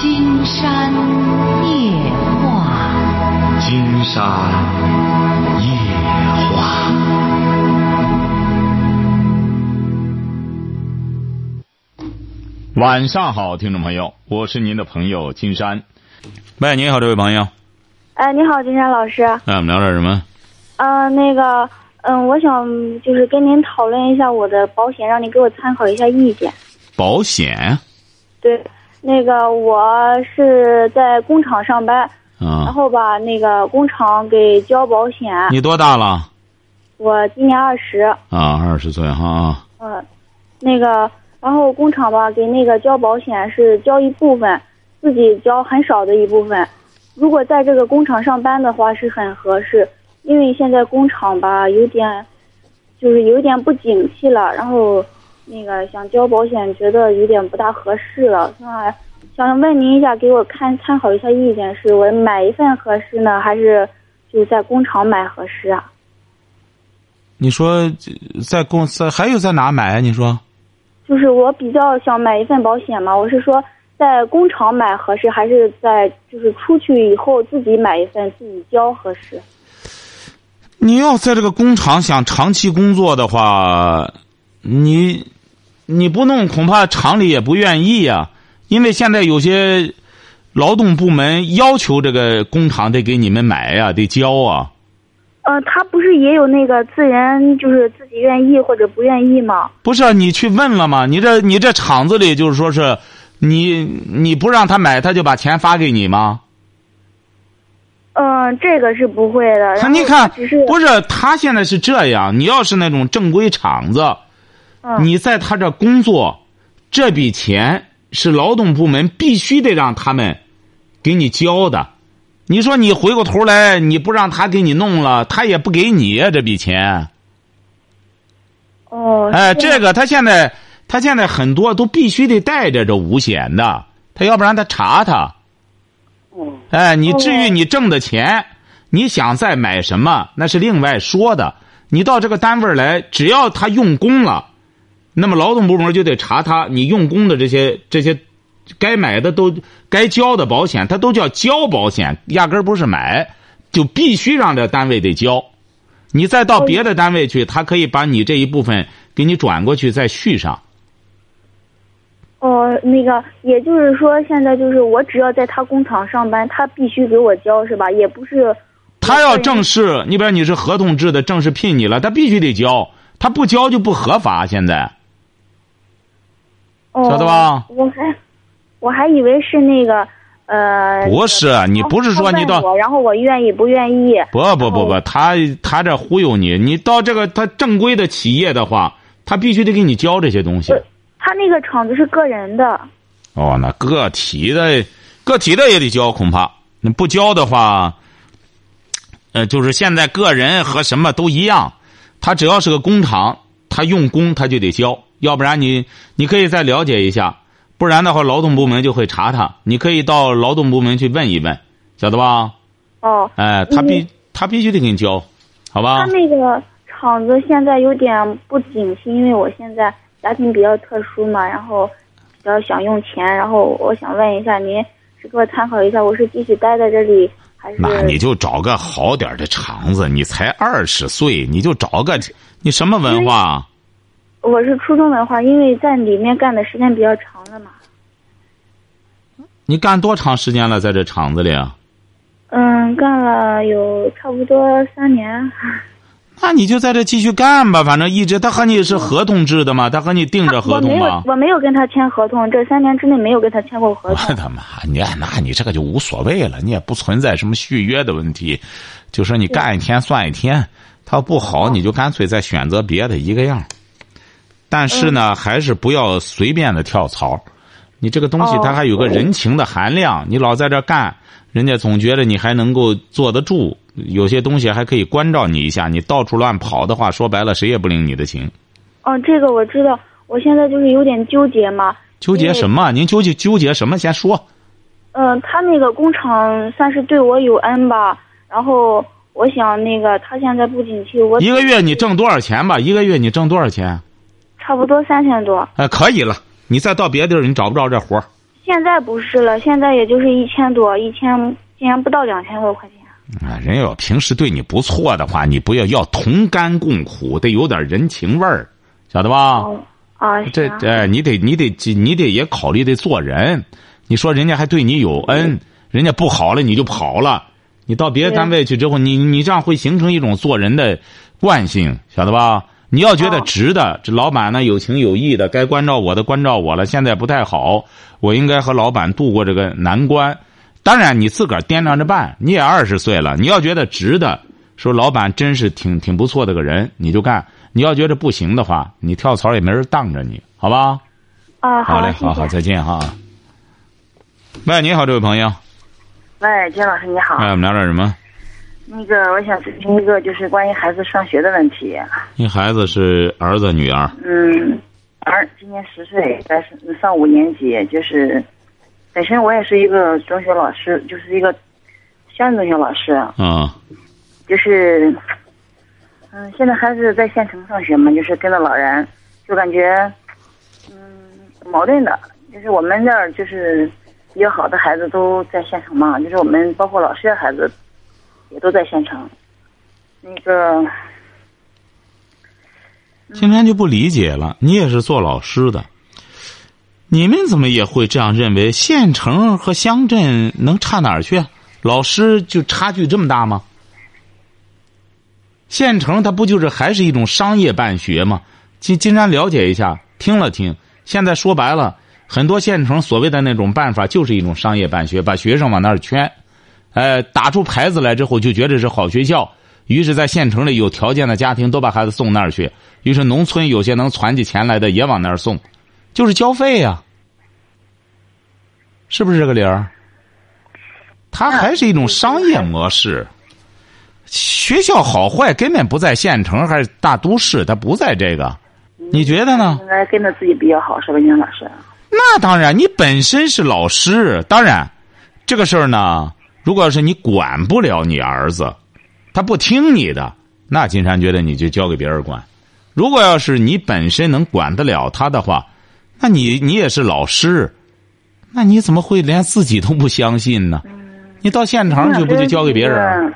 金山夜话，金山夜话。晚上好，听众朋友，我是您的朋友金山。喂，你好，这位朋友。哎，你好，金山老师。哎，我们聊点什么？嗯、那个，嗯，我想就是跟您讨论一下我的保险，让您给我参考一下意见。保险对，那个我是在工厂上班，然啊？后吧，那个工厂给交保险，你多大了？我今年二十，啊，二十岁哈啊。嗯，那个，然后工厂吧给那个交保险是交一部分，自己交很少的一部分。如果在这个工厂上班的话是很合适，因为现在工厂吧有点，就是有点不景气了，然后那个想交保险觉得有点不大合适了，那想问您一下，给我看参考一下意见，是我买一份合适呢，还是就在工厂买合适啊？你说在公司还有在哪买啊？你说就是我比较想买一份保险嘛，我是说在工厂买合适，还是在就是出去以后自己买一份自己交合适？你要在这个工厂想长期工作的话，你你不弄，恐怕厂里也不愿意呀、因为现在有些劳动部门要求这个工厂得给你们买呀、得交啊。呃，他不是也有那个自然就是自己愿意或者不愿意吗？不是啊你去问了吗？你这你这厂子里就是说是，你你不让他买，他就把钱发给你吗？嗯、这个是不会的。他你看是，不是他现在是这样，你要是那种正规厂子，嗯你在他这工作，这笔钱是劳动部门必须得让他们给你交的。你说你回过头来，你不让他给你弄了，他也不给你呀、这笔钱。哦，哎，这个他现在他现在很多都必须得带着这五险的，他要不然他查他。哎，你至于你挣的钱，你想再买什么，那是另外说的。你到这个单位来，只要他用功了，那么劳动部门就得查他你用工的这些这些该买的都该交的保险，他都叫交保险，压根儿不是买，就必须让这单位得交。你再到别的单位去，他可以把你这一部分给你转过去，再续上。哦，那个，也就是说，现在就是我只要在他工厂上班，他必须给我交是吧？也不是。他要正式，你比如你是合同制的，正式聘你了，他必须得交，他不交就不合法。现在哦、晓得吧我还我还以为是那个呃。不是你不是说你到我，然后我愿意不愿意？不不不不，他他这忽悠你，你到这个他正规的企业的话，他必须得给你交这些东西。他那个厂子是个人的。哦，那个体的，个体的也得交，恐怕那不交的话，呃，就是现在个人和什么都一样，他只要是个工厂，他用工他就得交，要不然你你可以再了解一下，不然的话劳动部门就会查他，你可以到劳动部门去问一问，晓得吧？哦。哎，他必他必须得给你交，好吧他？那个厂子现在有点不景气，因为我现在家庭比较特殊嘛，然后比较想用钱，然后我想问一下您，是给我参考一下，我是继续待在这里，还是？那你就找个好点的厂子，你才二十岁，你就找个，你什么文化？我是初中文化，因为在里面干的时间比较长了嘛。你干多长时间了，在这厂子里啊？嗯，干了有差不多三年。那你就在这继续干吧，反正一直他和你是合同制的嘛？他和你定着合我没有？我没有跟他签合同，这三年之内没有跟他签过合同我。的妈！你那你这个就无所谓了，你也不存在什么续约的问题，就说你干一天算一天，他不好你就干脆再选择别的一个样。但是呢，还是不要随便的跳槽。你这个东西哦它还有个人情的含量，你老在这干，人家总觉得你还能够坐得住。有些东西还可以关照你一下，你到处乱跑的话，说白了谁也不领你的情。嗯，这个我知道，我现在就是有点纠结嘛。纠结什么？您纠结纠结什么？先说。嗯、他那个工厂算是对我有恩吧，然后我想那个他现在不景气，我一个月你挣多少钱吧？一个月你挣多少钱？差不多三千多。哎，可以了。你再到别地儿，你找不着这活儿。现在不是了，现在也就是一千多，一千竟然不到两千多块钱。啊，人要平时对你不错的话，你不要要同甘共苦，得有点人情味儿，晓得吧？哦，啊，这行这你得你得你得也考虑得做人。你说人家还对你有恩，人家不好了你就跑了，你到别的单位去之后，你你这样会形成一种做人的惯性，晓得吧？你要觉得哦值的，这老板呢有情有义的，该关照我的关照我了，现在不太好，我应该和老板度过这个难关。当然，你自个儿掂量着办。你也二十岁了，你要觉得值的，说老板真是挺挺不错的个人，你就干；你要觉得不行的话，你跳槽也没人当着你，好吧？啊，好嘞，好好，再见哈。喂，你好，这位朋友，喂，金老师你好。哎，我们聊点什么？那个，我想咨询一个，就是关于孩子上学的问题。你孩子是儿子女儿？嗯，儿今年十岁，在上五年级，就是本身我也是一个中学老师，就是一个乡镇中学老师，啊就是嗯，现在孩子在县城上学嘛，就是跟着老人，就感觉嗯矛盾的，就是我们这儿就是比较好的孩子都在县城嘛，就是我们包括老师的孩子也都在县城。那个今天就不理解了，你也是做老师的，你们怎么也会这样认为？县城和乡镇能差哪儿去？老师就差距这么大吗？县城它不就是还是一种商业办学吗？金金山了解一下，听了听。现在说白了，很多县城所谓的那种办法就是一种商业办学，把学生往那儿圈，呃，打出牌子来之后就觉得是好学校，于是，在县城里有条件的家庭都把孩子送那儿去，于是农村有些能攒起钱来的也往那儿送，就是交费呀、是不是这个理儿？它还是一种商业模式。学校好坏根本不在县城还是大都市，它不在这个，你觉得呢？应该跟着自己比较好，是吧，金老师？那当然，你本身是老师，当然，这个事儿呢，如果要是你管不了你儿子，他不听你的，那金山觉得你就交给别人管。如果要是你本身能管得了他的话，那你你也是老师，那你怎么会连自己都不相信呢？你到现场去不就交给别人？嗯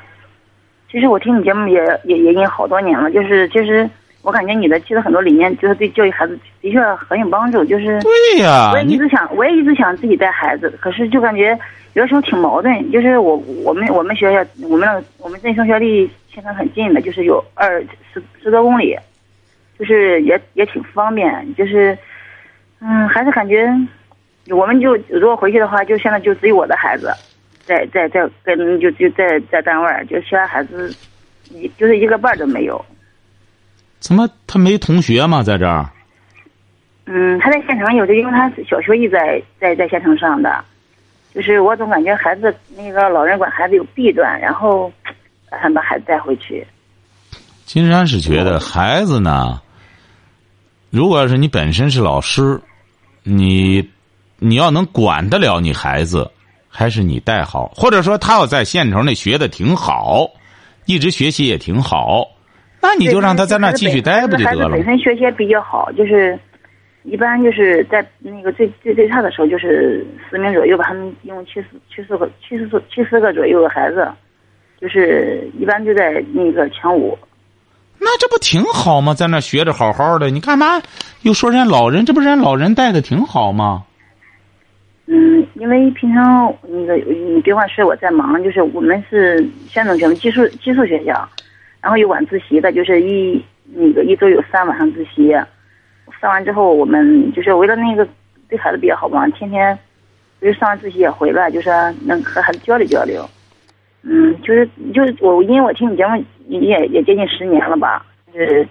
其实我听你节目也也也已经好多年了，就是其实我感觉你的其实很多理念就是对教育孩子的确很有帮助，就是对呀、我也一直想，我也一直想自己带孩子，可是就感觉有的时候挺矛盾。就是我我们我们学校我们那我们镇升学离县城很近的，就是有二十十多公里，就是也也挺方便。就是嗯，还是感觉我们就如果回去的话，就现在就只有我的孩子，在在在跟就就在在单位儿，就其他孩子一就是一个伴儿都没有。怎么他没同学吗？在这儿？嗯，他在县城有的，因为他小学一直在在在县城上的，就是我总感觉孩子那个老人管孩子有弊端，然后打算把孩子带回去。金山是觉得孩子呢，如果要是你本身是老师，你你要能管得了你孩子，还是你带好，或者说他要在县城里学的挺好，一直学习也挺好，那你就让他在那继续待不就得了本身学习也比较好，就是一般就是在那个最最最差的时候，就是十名左右吧，他们一共七十七十个七十七十个左右的孩子，就是一般就在那个前五。那这不挺好吗？在那学着好好的，你干嘛又说人家老人？这不是人家老人带的挺好吗？嗯，因为平常那个你别管是我在忙，就是我们是县城学寄宿寄宿学校，然后有晚自习的，就是一那个一周有三晚上自习，上完之后我们就是为了那个对孩子比较好嘛，天天就是上完自习也回来，就是能和孩子交流交流。嗯，就是就是我因为我听你节目也也接近十年了吧，就是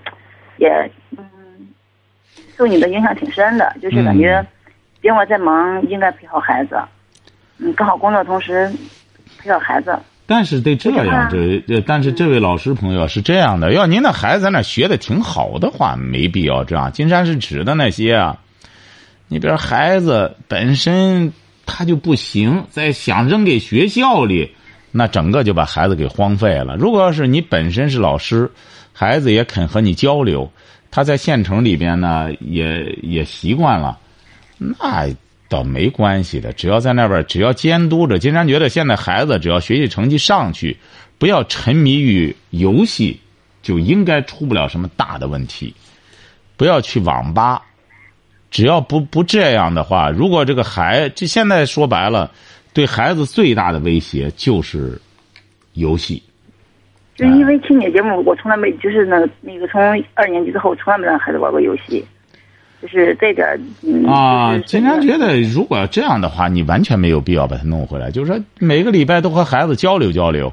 也嗯受你的影响挺深的，就是感觉。嗯别我在忙，应该陪好孩子。嗯，刚好工作同时陪好孩子。但是得这样，啊这这，但是这位老师朋友是这样的，要您的孩子在那学的挺好的话，没必要这样。金山是指的那些啊，你比如孩子本身他就不行，再想扔给学校里，那整个就把孩子给荒废了。如果要是你本身是老师，孩子也肯和你交流，他在县城里边呢也也习惯了。那倒没关系的，只要在那边，只要监督着。金山觉得现在孩子只要学习成绩上去，不要沉迷于游戏，就应该出不了什么大的问题。不要去网吧，只要不不这样的话，如果这个孩，这现在说白了，对孩子最大的威胁就是游戏。就因为听你节目，我从来没就是那那个从二年级之后，从来没让孩子玩过游戏。就是这个嗯啊，金山觉得，如果要这样的话，你完全没有必要把他弄回来。就是说，每个礼拜都和孩子交流交流，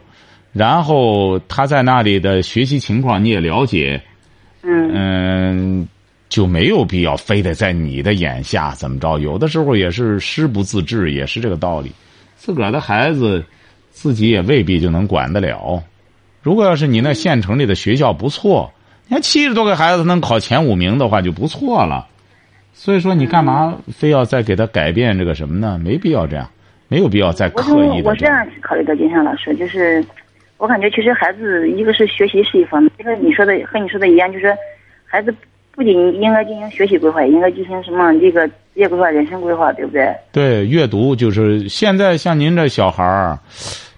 然后他在那里的学习情况你也了解，嗯就没有必要非得在你的眼下怎么着。有的时候也是师不自治，也是这个道理。自个儿的孩子，自己也未必就能管得了。如果要是你那县城里的学校不错，你看七十多个孩子能考前五名的话，就不错了。所以说，你干嘛非要再给他改变这个什么呢？没必要这样，没有必要再刻意的。我是这样考虑的，金山老师，就是我感觉其实孩子一个是学习是一方面，这个你说的和你说的一样，就是孩子不仅应该进行学习规划，也应该进行什么这个职业规划、人生规划，对不对？对，阅读就是现在像您这小孩儿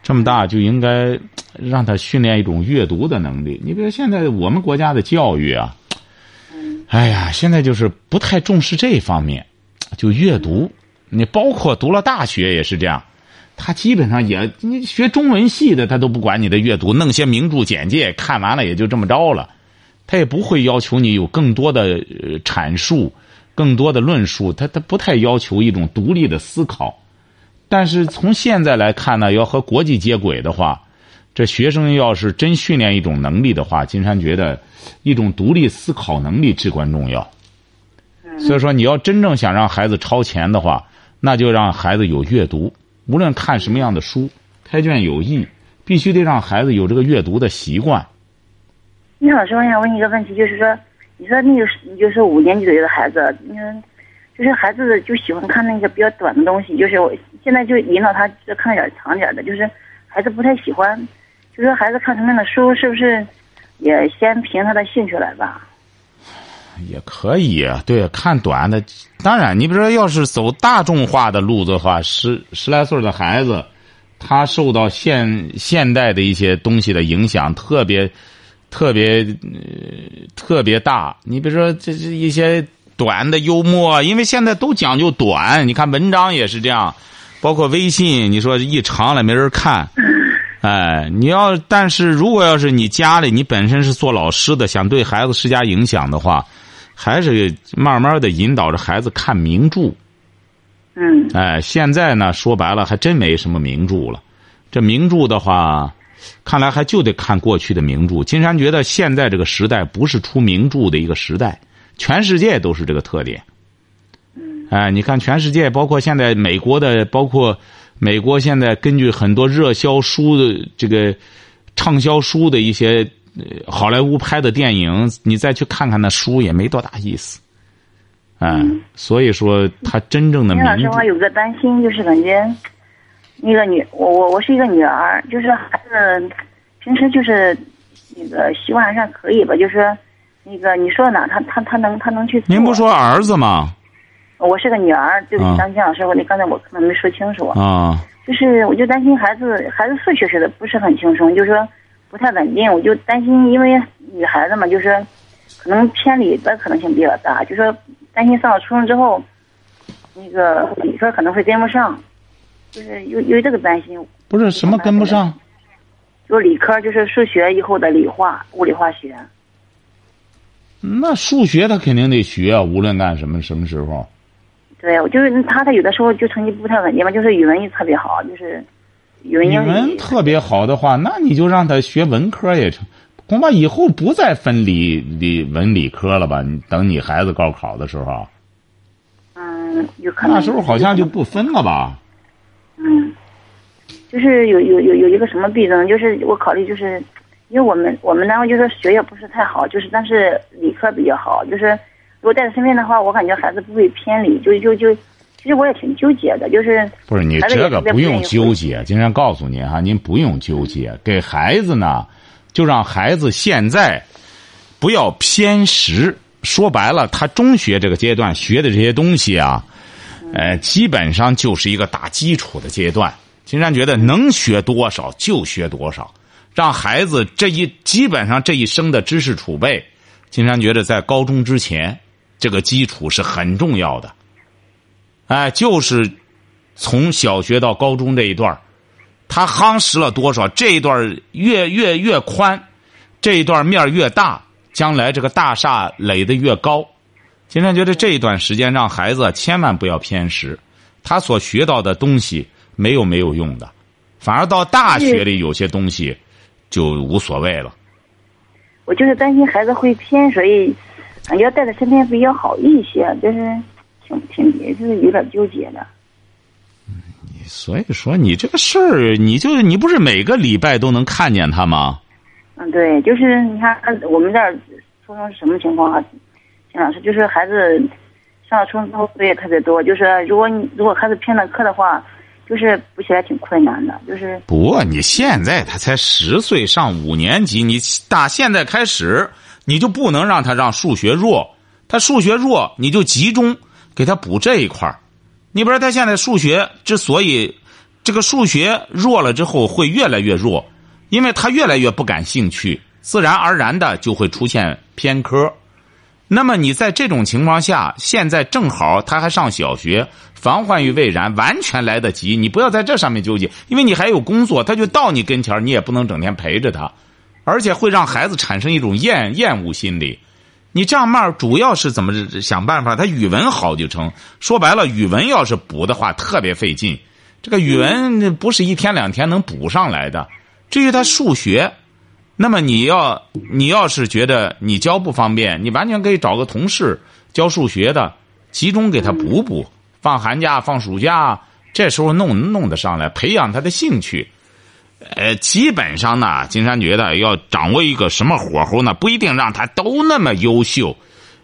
这么大，就应该让他训练一种阅读的能力。你比如现在我们国家的教育啊。哎呀，现在就是不太重视这方面，就阅读。你包括读了大学也是这样，他基本上也你学中文系的，他都不管你的阅读，弄些名著简介看完了也就这么着了，他也不会要求你有更多的阐述、更多的论述，他他不太要求一种独立的思考。但是从现在来看呢，要和国际接轨的话。这学生要是真训练一种能力的话，金山觉得，一种独立思考能力至关重要。所以说，你要真正想让孩子超前的话，那就让孩子有阅读，无论看什么样的书，开卷有益，必须得让孩子有这个阅读的习惯。你好，老师，我想问你一个问题，就是说，你说那个就是五年级左右的孩子，嗯，就是孩子就喜欢看那个比较短的东西，就是我现在就引导他看点长点的，就是孩子不太喜欢。就说孩子看什么样的书，是不是也先凭他的兴趣来吧？也可以，对，看短的。当然，你比如说，要是走大众化的路子的话，十十来岁的孩子，他受到现现代的一些东西的影响，特别特别特别大。你比如说，这这一些短的幽默，因为现在都讲究短。你看文章也是这样，包括微信，你说一长了没人看。哎，你要但是如果要是你家里你本身是做老师的，想对孩子施加影响的话，还是慢慢的引导着孩子看名著。嗯。哎，现在呢，说白了还真没什么名著了。这名著的话，看来还就得看过去的名著。金山觉得现在这个时代不是出名著的一个时代，全世界都是这个特点。嗯。哎，你看全世界，包括现在美国的，包括。美国现在根据很多热销书的这个畅销书的一些好莱坞拍的电影，你再去看看那书也没多大意思，嗯，所以说他真正的。老师，我有个担心，就是感觉那个女，我我我是一个女儿，就是孩子平时就是那个习惯还算可以吧，就是那个你说哪，他他他能他能去。您不说儿子吗？我是个女儿，对不起，张金老师，我那刚才我可能没说清楚啊。就是我就担心孩子，孩子数学学的不是很轻松，就是说不太稳定。我就担心，因为女孩子嘛，就是可能偏离的可能性比较大。就说担心上了初中之后，那个理科可能会跟不上，就是有有这个担心。不是什么跟不上？就理科，就是数学以后的理化、物理、化学。那数学他肯定得学，无论干什么，什么时候。对，我就是他，他有的时候就成绩不太稳定嘛，就是语文也特别好，就是语文、英语。语文特别好的话，那你就让他学文科也成，恐怕以后不再分理理文理科了吧？等你孩子高考的时候。嗯，有可能。那时候好像就不分了吧？嗯，就是有有有有一个什么弊端，就是我考虑就是，因为我们我们单位就是学业不是太好，就是但是理科比较好，就是。如果带在身边的话，我感觉孩子不会偏离，就就就，其实我也挺纠结的，就是不是你这个不用纠结，金山告诉您哈，您不用纠结，给孩子呢，就让孩子现在不要偏食。说白了，他中学这个阶段学的这些东西啊，呃，基本上就是一个打基础的阶段。金山觉得能学多少就学多少，让孩子这一基本上这一生的知识储备，金山觉得在高中之前，这个基础是很重要的。哎，就是从小学到高中这一段他夯实了多少，这一段越越越宽，这一段面越大，将来这个大厦垒得越高。今天觉得这一段时间让孩子千万不要偏食，他所学到的东西没有没有用的，反而到大学里有些东西就无所谓了。我就是担心孩子会偏，所以感觉带在身边比较好一些，就是挺挺也是有点纠结的。所以说你这个事儿，你就你不是每个礼拜都能看见他吗？嗯，对，就是你看我们这儿初中是什么情况啊？金老师，就是孩子上了初中之后作业特别多，就是如果你如果孩子偏了课的话，就是补起来挺困难的，就是不，你现在他才十岁，上五年级，你打现在开始，你就不能让他让数学弱，他数学弱，你就集中给他补这一块。你比如说他现在数学之所以这个数学弱了之后会越来越弱，因为他越来越不感兴趣，自然而然的就会出现偏科。那么你在这种情况下，现在正好他还上小学，防患于未然，完全来得及。你不要在这上面纠结，因为你还有工作，他就到你跟前你也不能整天陪着他，而且会让孩子产生一种厌厌恶心理。你这样慢，主要是怎么想办法？他语文好就成。说白了，语文要是补的话，特别费劲。这个语文不是一天两天能补上来的。至于他数学，那么你要你要是觉得你教不方便，你完全可以找个同事教数学的，集中给他补补。放寒假、放暑假，这时候弄弄得上来，培养他的兴趣。呃，基本上呢，金山觉得要掌握一个什么火候呢？不一定让他都那么优秀，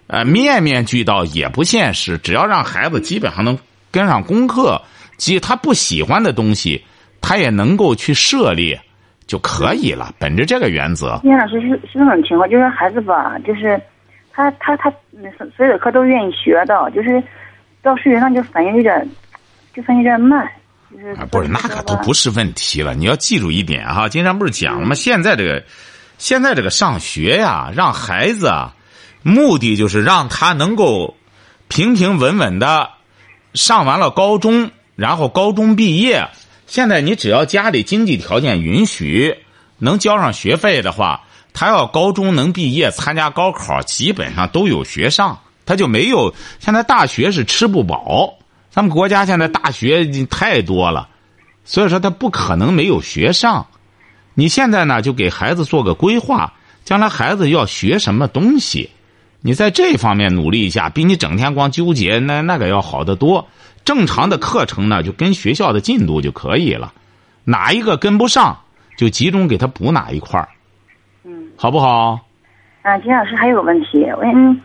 呃，面面俱到也不现实。只要让孩子基本上能跟上功课，即他不喜欢的东西，他也能够去涉猎就可以了。本着这个原则。金老师是是这种情况，就是孩子吧，就是他他他所有的课都愿意学的，就是到数学上就反应有点，就反应有点慢。啊，不是那个都不是问题了。你要记住一点哈，经常不是讲了吗？现在这个，现在这个上学呀，让孩子啊，目的就是让他能够平平稳稳的上完了高中，然后高中毕业。现在你只要家里经济条件允许，能交上学费的话，他要高中能毕业，参加高考，基本上都有学上，他就没有。现在大学是吃不饱。咱们国家现在大学太多了，所以说他不可能没有学上。你现在呢，就给孩子做个规划，将来孩子要学什么东西，你在这方面努力一下，比你整天光纠结那那个要好得多。正常的课程呢，就跟学校的进度就可以了，哪一个跟不上，就集中给他补哪一块儿，嗯，好不好？啊，金老师还有个问题，我嗯，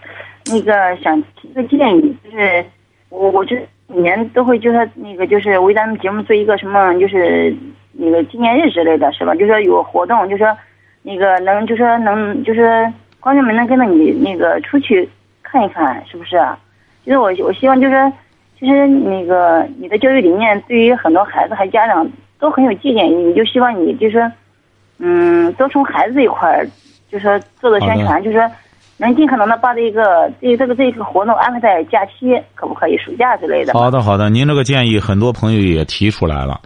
那个想提个建议，就是我我觉得。每年都会就是那个就是为咱们节目做一个什么就是那个纪念日之类的是吧？就说有活动，就说那个能就说能就是观众们能跟着你那个出去看一看，是不是？就是我我希望就是其实那个你的教育理念对于很多孩子和家长都很有借鉴意义，就希望你就是嗯多从孩子这一块儿就说做做宣传，就说。能尽可能的把这个这这个这个活动安排在假期，可不可以？暑假之类的。好的，好的，您这个建议很多朋友也提出来了。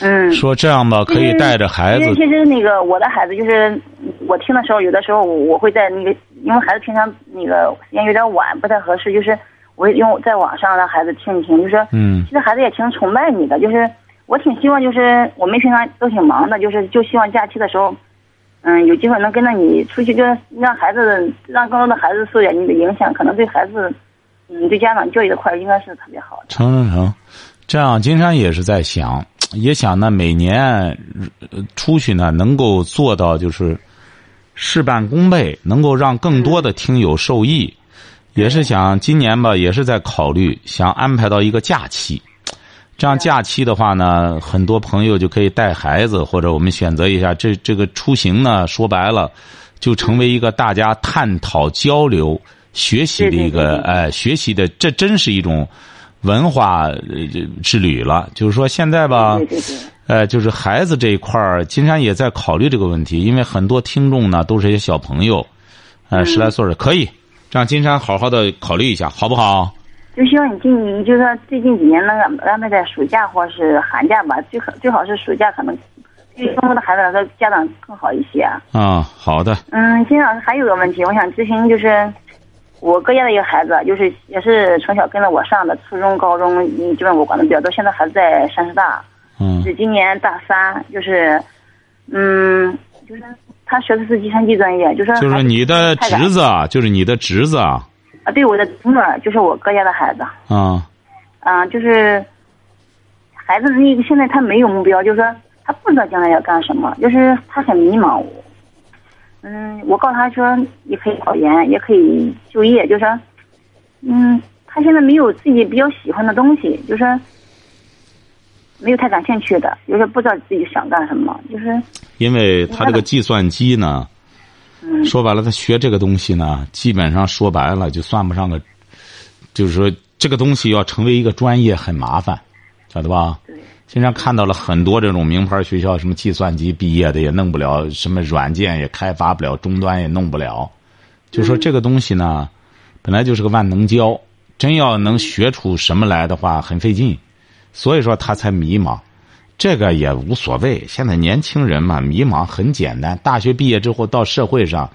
嗯。说这样吧，可以带着孩子。因为其实那个我的孩子就是我听的时候，有的时候我会在那个，因为孩子平常那个时间有点晚，不太合适，就是我用在网上让孩子听一听，就是说，嗯。其实孩子也挺崇拜你的，就是我挺希望，就是我们平常都挺忙的，就是就希望假期的时候。嗯，有机会能跟着你出去，就让孩子，让更多的孩子受点你的影响，可能对孩子，嗯，对家长教育这块应该是特别好的。成成成，这样金山也是在想，也想呢，每年出去呢，能够做到就是事半功倍，能够让更多的听友受益，也是想今年吧，也是在考虑想安排到一个假期。这样假期的话呢，很多朋友就可以带孩子，或者我们选择一下这这个出行呢。说白了，就成为一个大家探讨、交流、学习的一个哎，学习的这真是一种文化之旅了。就是说现在吧。呃，就是孩子这一块儿，金山也在考虑这个问题，因为很多听众呢都是一些小朋友，呃，十来岁的，可以让金山好好的考虑一下，好不好？就希望你今，你就说最近几年能安排在暑假或是寒假吧，最好最好是暑假，可能对中国的孩子来说，家长更好一些。啊，好的。嗯，金老师还有个问题，我想咨询，就是我哥家的一个孩子，就是也是从小跟着我上的，初中、高中，基本我管的比较多。现在孩子在山师大。嗯，是今年大三，就是，嗯，就是他学的是计算机专业，就是就是你的侄子，就是你的侄子啊，啊，对，我的侄女，就是我哥家的孩子，啊，啊，就是孩子那个现在他没有目标，就是说他不知道将来要干什么，就是他很迷茫，嗯，我告诉他说，也可以考研，也可以就业，就是说，嗯，他现在没有自己比较喜欢的东西，就是。没有太感兴趣的，就是不知道自己想干什么，就是因为他这个计算机呢，说白了，他学这个东西呢，基本上说白了就算不上个，就是说这个东西要成为一个专业很麻烦，晓得吧？对。经常看到了很多这种名牌学校，什么计算机毕业的也弄不了，什么软件也开发不了，终端也弄不了，就说这个东西呢，本来就是个万能胶，真要能学出什么来的话，很费劲。所以说他才迷茫，这个也无所谓。现在年轻人嘛，迷茫很简单。大学毕业之后到社会上，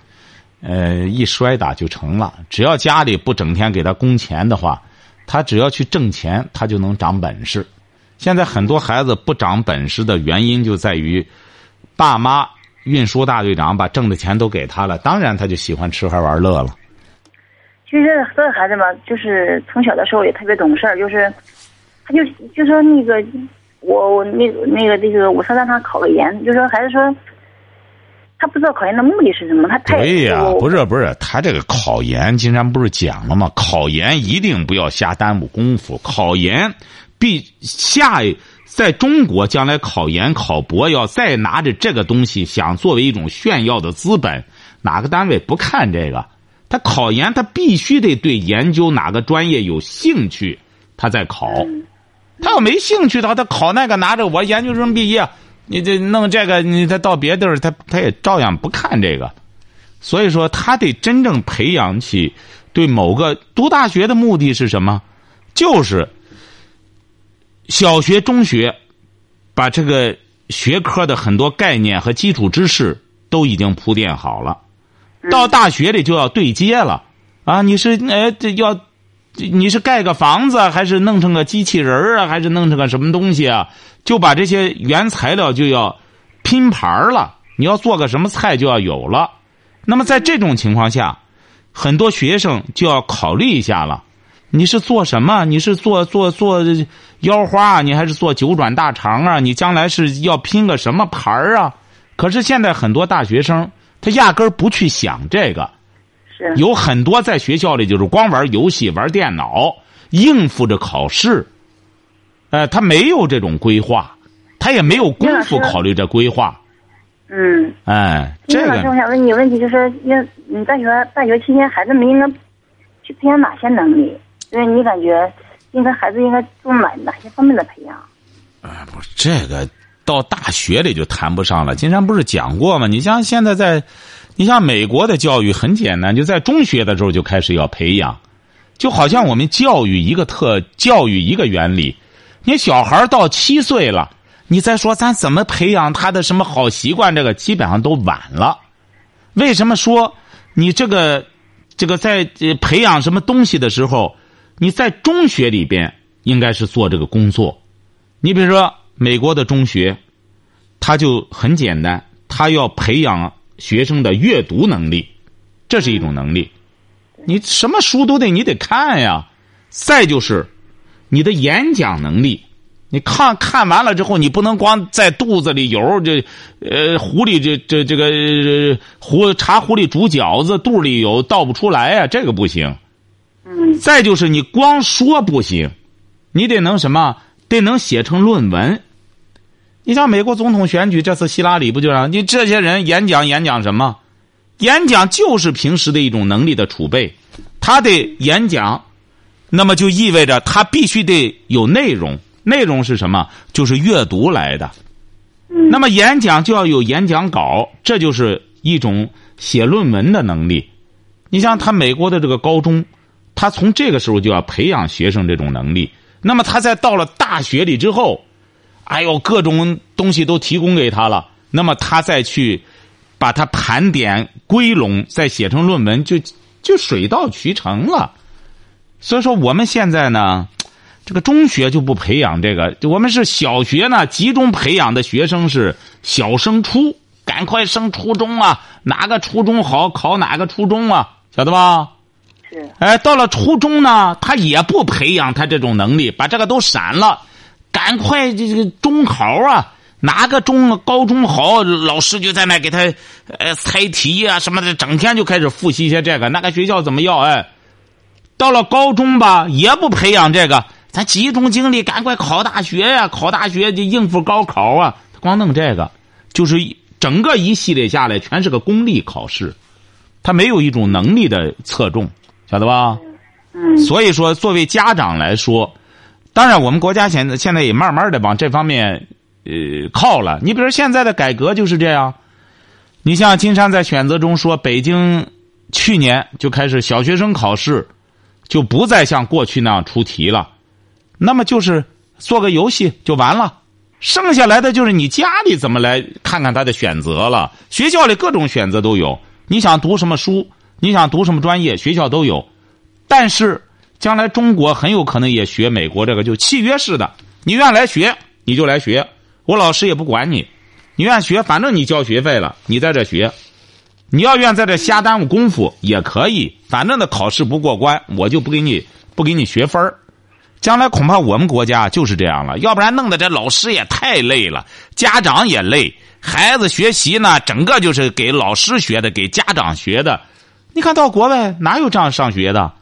呃，一摔打就成了。只要家里不整天给他供钱的话，他只要去挣钱，他就能长本事。现在很多孩子不长本事的原因就在于，爸妈运输大队长把挣的钱都给他了，当然他就喜欢吃喝玩乐了。其实这个孩子嘛，就是从小的时候也特别懂事儿，就是。他就就说那个，我我那个那个那个，我说让他考个研，就说还是说，他不知道考研的目的是什么，他太对呀，不是不是，他这个考研，金山不是讲了吗？考研一定不要瞎耽误功夫，考研必下在中国将来考研考博要再拿着这个东西想作为一种炫耀的资本，哪个单位不看这个？他考研他必须得对研究哪个专业有兴趣，他再考。他要没兴趣的话，他考那个拿着我研究生毕业，你这弄这个，你他到别地儿，他他也照样不看这个。所以说，他得真正培养起对某个读大学的目的是什么？就是小学、中学把这个学科的很多概念和基础知识都已经铺垫好了，到大学里就要对接了啊！你是哎，这要。你是盖个房子，还是弄成个机器人啊，还是弄成个什么东西啊？就把这些原材料就要拼盘了。你要做个什么菜就要有了。那么在这种情况下，很多学生就要考虑一下了：你是做什么？你是做做做腰花啊，你还是做九转大肠啊？你将来是要拼个什么盘啊？可是现在很多大学生他压根儿不去想这个。有很多在学校里就是光玩游戏、玩电脑，应付着考试。呃，他没有这种规划，他也没有功夫考虑这规划。嗯。哎，这个。我想问你问题就是，你你大学大学期间孩子们应该去培养哪些能力？因为你感觉应该孩子应该做哪哪些方面的培养？啊，不是这个到大学里就谈不上了。金山不是讲过吗？你像现在在。你像美国的教育很简单，就在中学的时候就开始要培养，就好像我们教育一个特教育一个原理。你小孩到七岁了，你再说咱怎么培养他的什么好习惯，这个基本上都晚了。为什么说你这个这个在培养什么东西的时候，你在中学里边应该是做这个工作？你比如说美国的中学，他就很简单，他要培养。学生的阅读能力，这是一种能力。你什么书都得你得看呀。再就是你的演讲能力，你看看完了之后，你不能光在肚子里游这呃壶里这这这个壶茶壶里煮饺子，肚里有倒不出来呀，这个不行。再就是你光说不行，你得能什么？得能写成论文。你像美国总统选举，这次希拉里不就让你这些人演讲演讲什么？演讲就是平时的一种能力的储备，他的演讲，那么就意味着他必须得有内容，内容是什么？就是阅读来的。那么演讲就要有演讲稿，这就是一种写论文的能力。你像他美国的这个高中，他从这个时候就要培养学生这种能力。那么他在到了大学里之后，哎呦，各种东西都提供给他了。那么他再去把它盘点归拢，再写成论文，就就水到渠成了。所以说，我们现在呢，这个中学就不培养这个，我们是小学呢集中培养的学生是小升初，赶快升初中啊！哪个初中好，考哪个初中啊？晓得吧？是。哎，到了初中呢，他也不培养他这种能力，把这个都删了，赶快这个中考啊！哪个中高中好，老师就在那给他呃猜题啊什么的，整天就开始复习一些这个。那个学校怎么样？哎。到了高中吧，也不培养这个，咱集中精力赶快考大学呀！考大学就应付高考啊！光弄这个，就是整个一系列下来全是个功利考试，他没有一种能力的侧重，晓得吧？嗯。所以说，作为家长来说，当然我们国家现在现在也慢慢的往这方面呃靠了。你比如现在的改革就是这样，你像金山在选择中说，北京去年就开始小学生考试。就不再像过去那样出题了，那么就是做个游戏就完了，剩下来的就是你家里怎么来看看他的选择了。学校里各种选择都有，你想读什么书，你想读什么专业，学校都有。但是将来中国很有可能也学美国这个，就契约式的，你愿来学你就来学，我老师也不管你，你愿学反正你交学费了，你在这学。你要愿在这瞎耽误功夫也可以，反正呢考试不过关，我就不给你不给你学分将来恐怕我们国家就是这样了，要不然弄得这老师也太累了，家长也累，孩子学习呢，整个就是给老师学的，给家长学的。你看到国外哪有这样上学的？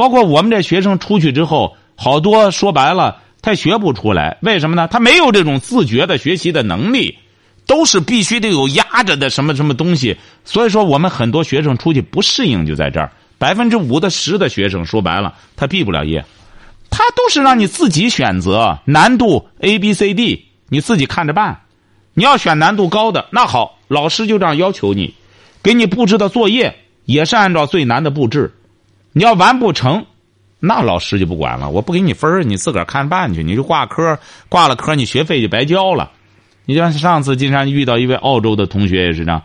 包括我们这学生出去之后，好多说白了他学不出来，为什么呢？他没有这种自觉的学习的能力。都是必须得有压着的什么什么东西，所以说我们很多学生出去不适应就在这儿。百分之五的十的学生说白了，他毕不了业，他都是让你自己选择难度 A B C D，你自己看着办。你要选难度高的，那好，老师就这样要求你，给你布置的作业也是按照最难的布置。你要完不成，那老师就不管了，我不给你分你自个儿看办去，你就挂科，挂了科你学费就白交了。你像上次金山遇到一位澳洲的同学也是这样，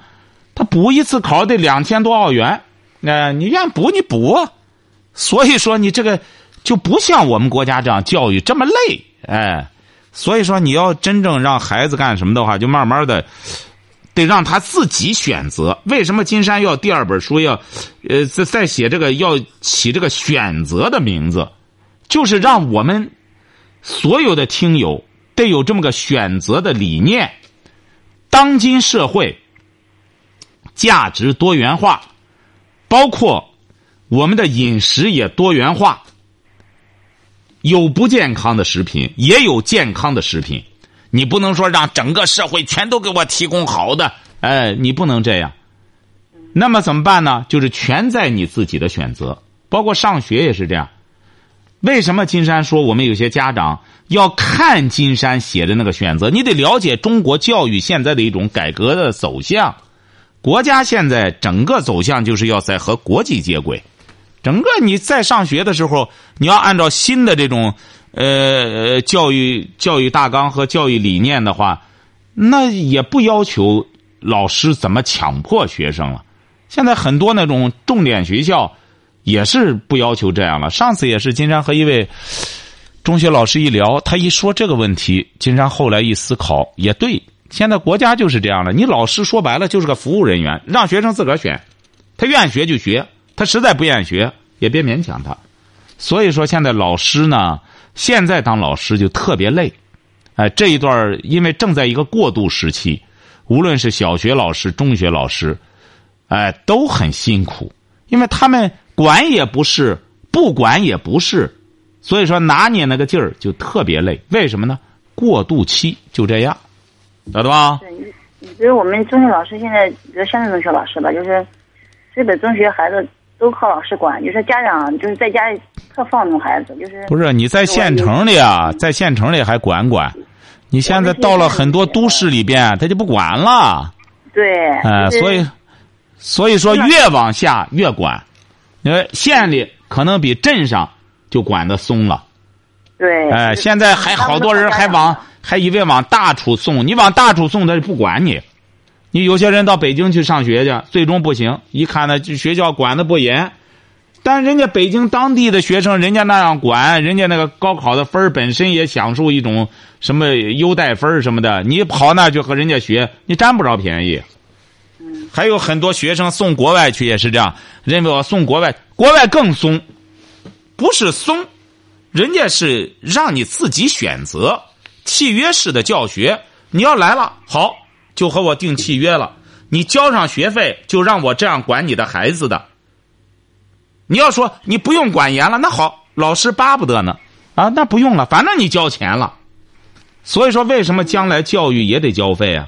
他补一次考得两千多澳元，哎，你愿补你补，所以说你这个就不像我们国家这样教育这么累，哎，所以说你要真正让孩子干什么的话，就慢慢的得让他自己选择。为什么金山要第二本书要，呃，再再写这个要起这个选择的名字，就是让我们所有的听友。得有这么个选择的理念。当今社会价值多元化，包括我们的饮食也多元化，有不健康的食品，也有健康的食品。你不能说让整个社会全都给我提供好的，哎，你不能这样。那么怎么办呢？就是全在你自己的选择，包括上学也是这样。为什么金山说我们有些家长？要看金山写的那个选择，你得了解中国教育现在的一种改革的走向。国家现在整个走向就是要在和国际接轨。整个你在上学的时候，你要按照新的这种呃教育教育大纲和教育理念的话，那也不要求老师怎么强迫学生了。现在很多那种重点学校也是不要求这样了。上次也是金山和一位。中学老师一聊，他一说这个问题，金山后来一思考，也对。现在国家就是这样的，你老师说白了就是个服务人员，让学生自个儿选，他愿学就学，他实在不愿意学也别勉强他。所以说，现在老师呢，现在当老师就特别累，哎，这一段因为正在一个过渡时期，无论是小学老师、中学老师，哎，都很辛苦，因为他们管也不是，不管也不是。所以说拿捏那个劲儿就特别累，为什么呢？过渡期就这样，晓得吧？对，你比如我们中学老师现在，比如乡镇中学老师吧，就是，基本中学孩子都靠老师管，有些家长就是在家里特放纵孩子，就是不是你在县城里啊，在县城里还管管，你现在到了很多都市里边，他就不管了。对，哎，所以，所以说越往下越管，因为县里可能比镇上就管的松了。对，哎，现在还好多人还往还以为往大处送，你往大处送他就不管你。你有些人到北京去上学去，最终不行，一看呢，学校管的不严。但人家北京当地的学生，人家那样管，人家那个高考的分本身也享受一种什么优待分什么的，你跑那去和人家学，你占不着便宜。还有很多学生送国外去也是这样，认为我送国外，国外更松，不是松，人家是让你自己选择契约式的教学，你要来了好。就和我订契约了，你交上学费，就让我这样管你的孩子的。你要说你不用管严了，那好，老师巴不得呢，啊，那不用了，反正你交钱了。所以说，为什么将来教育也得交费啊？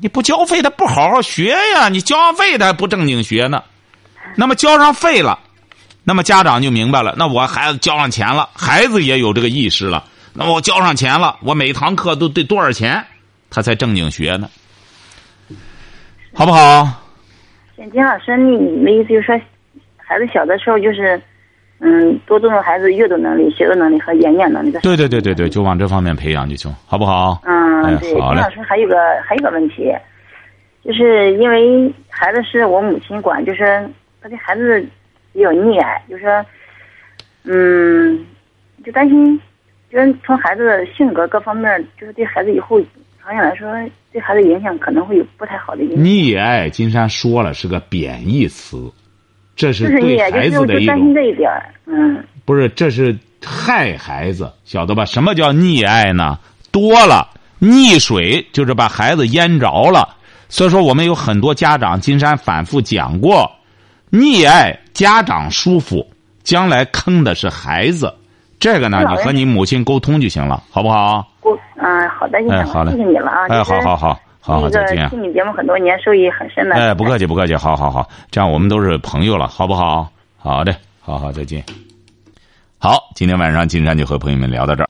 你不交费，他不好好学呀。你交上费，他还不正经学呢。那么交上费了，那么家长就明白了。那我孩子交上钱了，孩子也有这个意识了。那我交上钱了，我每堂课都得多少钱？他才正经学呢，好不好？金老师，你的意思就是说，孩子小的时候就是，嗯，多注重孩子阅读能力、写作能力和演讲能力的。对对对对对，就往这方面培养就行，好不好？嗯，对。好金老师还有个还有个问题，就是因为孩子是我母亲管，就是他对孩子比较溺爱，就是说，嗯，就担心，就是从孩子的性格各方面，就是对孩子以后。长远来说，对孩子影响可能会有不太好的影响。溺爱，金山说了是个贬义词，这是对孩子的一种。这一点，嗯。不是，这是害孩子，晓得吧？什么叫溺爱呢？多了，溺水就是把孩子淹着了。所以说，我们有很多家长，金山反复讲过，溺爱家长舒服，将来坑的是孩子。这个呢，你和你母亲沟通就行了，好不好？嗯，好的，哎，好嘞，谢谢你了啊！哎，好好好，好好再见。听你节目很多年，受益很深的。哎，不客气，不客气，好好好，这样我们都是朋友了，好不好？好的，好好再见。好，今天晚上金山就和朋友们聊到这儿。